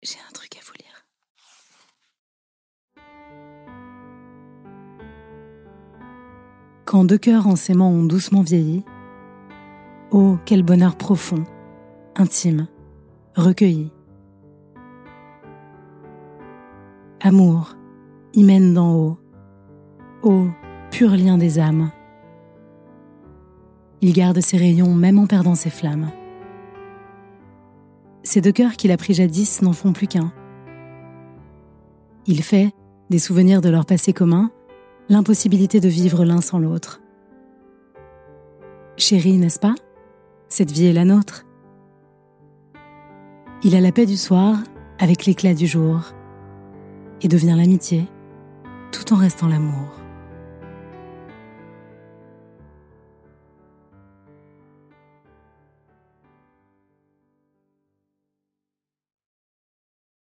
J'ai un truc à vous lire. Quand deux cœurs en s'aimant ont doucement vieilli, oh, quel bonheur profond, intime, recueilli. Amour, hymen d'en haut, ô pur lien des âmes. Il garde ses rayons même en perdant ses flammes. Ces deux cœurs qu'il a pris jadis n'en font plus qu'un. Il fait, des souvenirs de leur passé commun, l'impossibilité de vivre l'un sans l'autre. Chérie, n'est-ce pas? Cette vie est la nôtre. Il a la paix du soir avec l'éclat du jour et devient l'amitié tout en restant l'amour.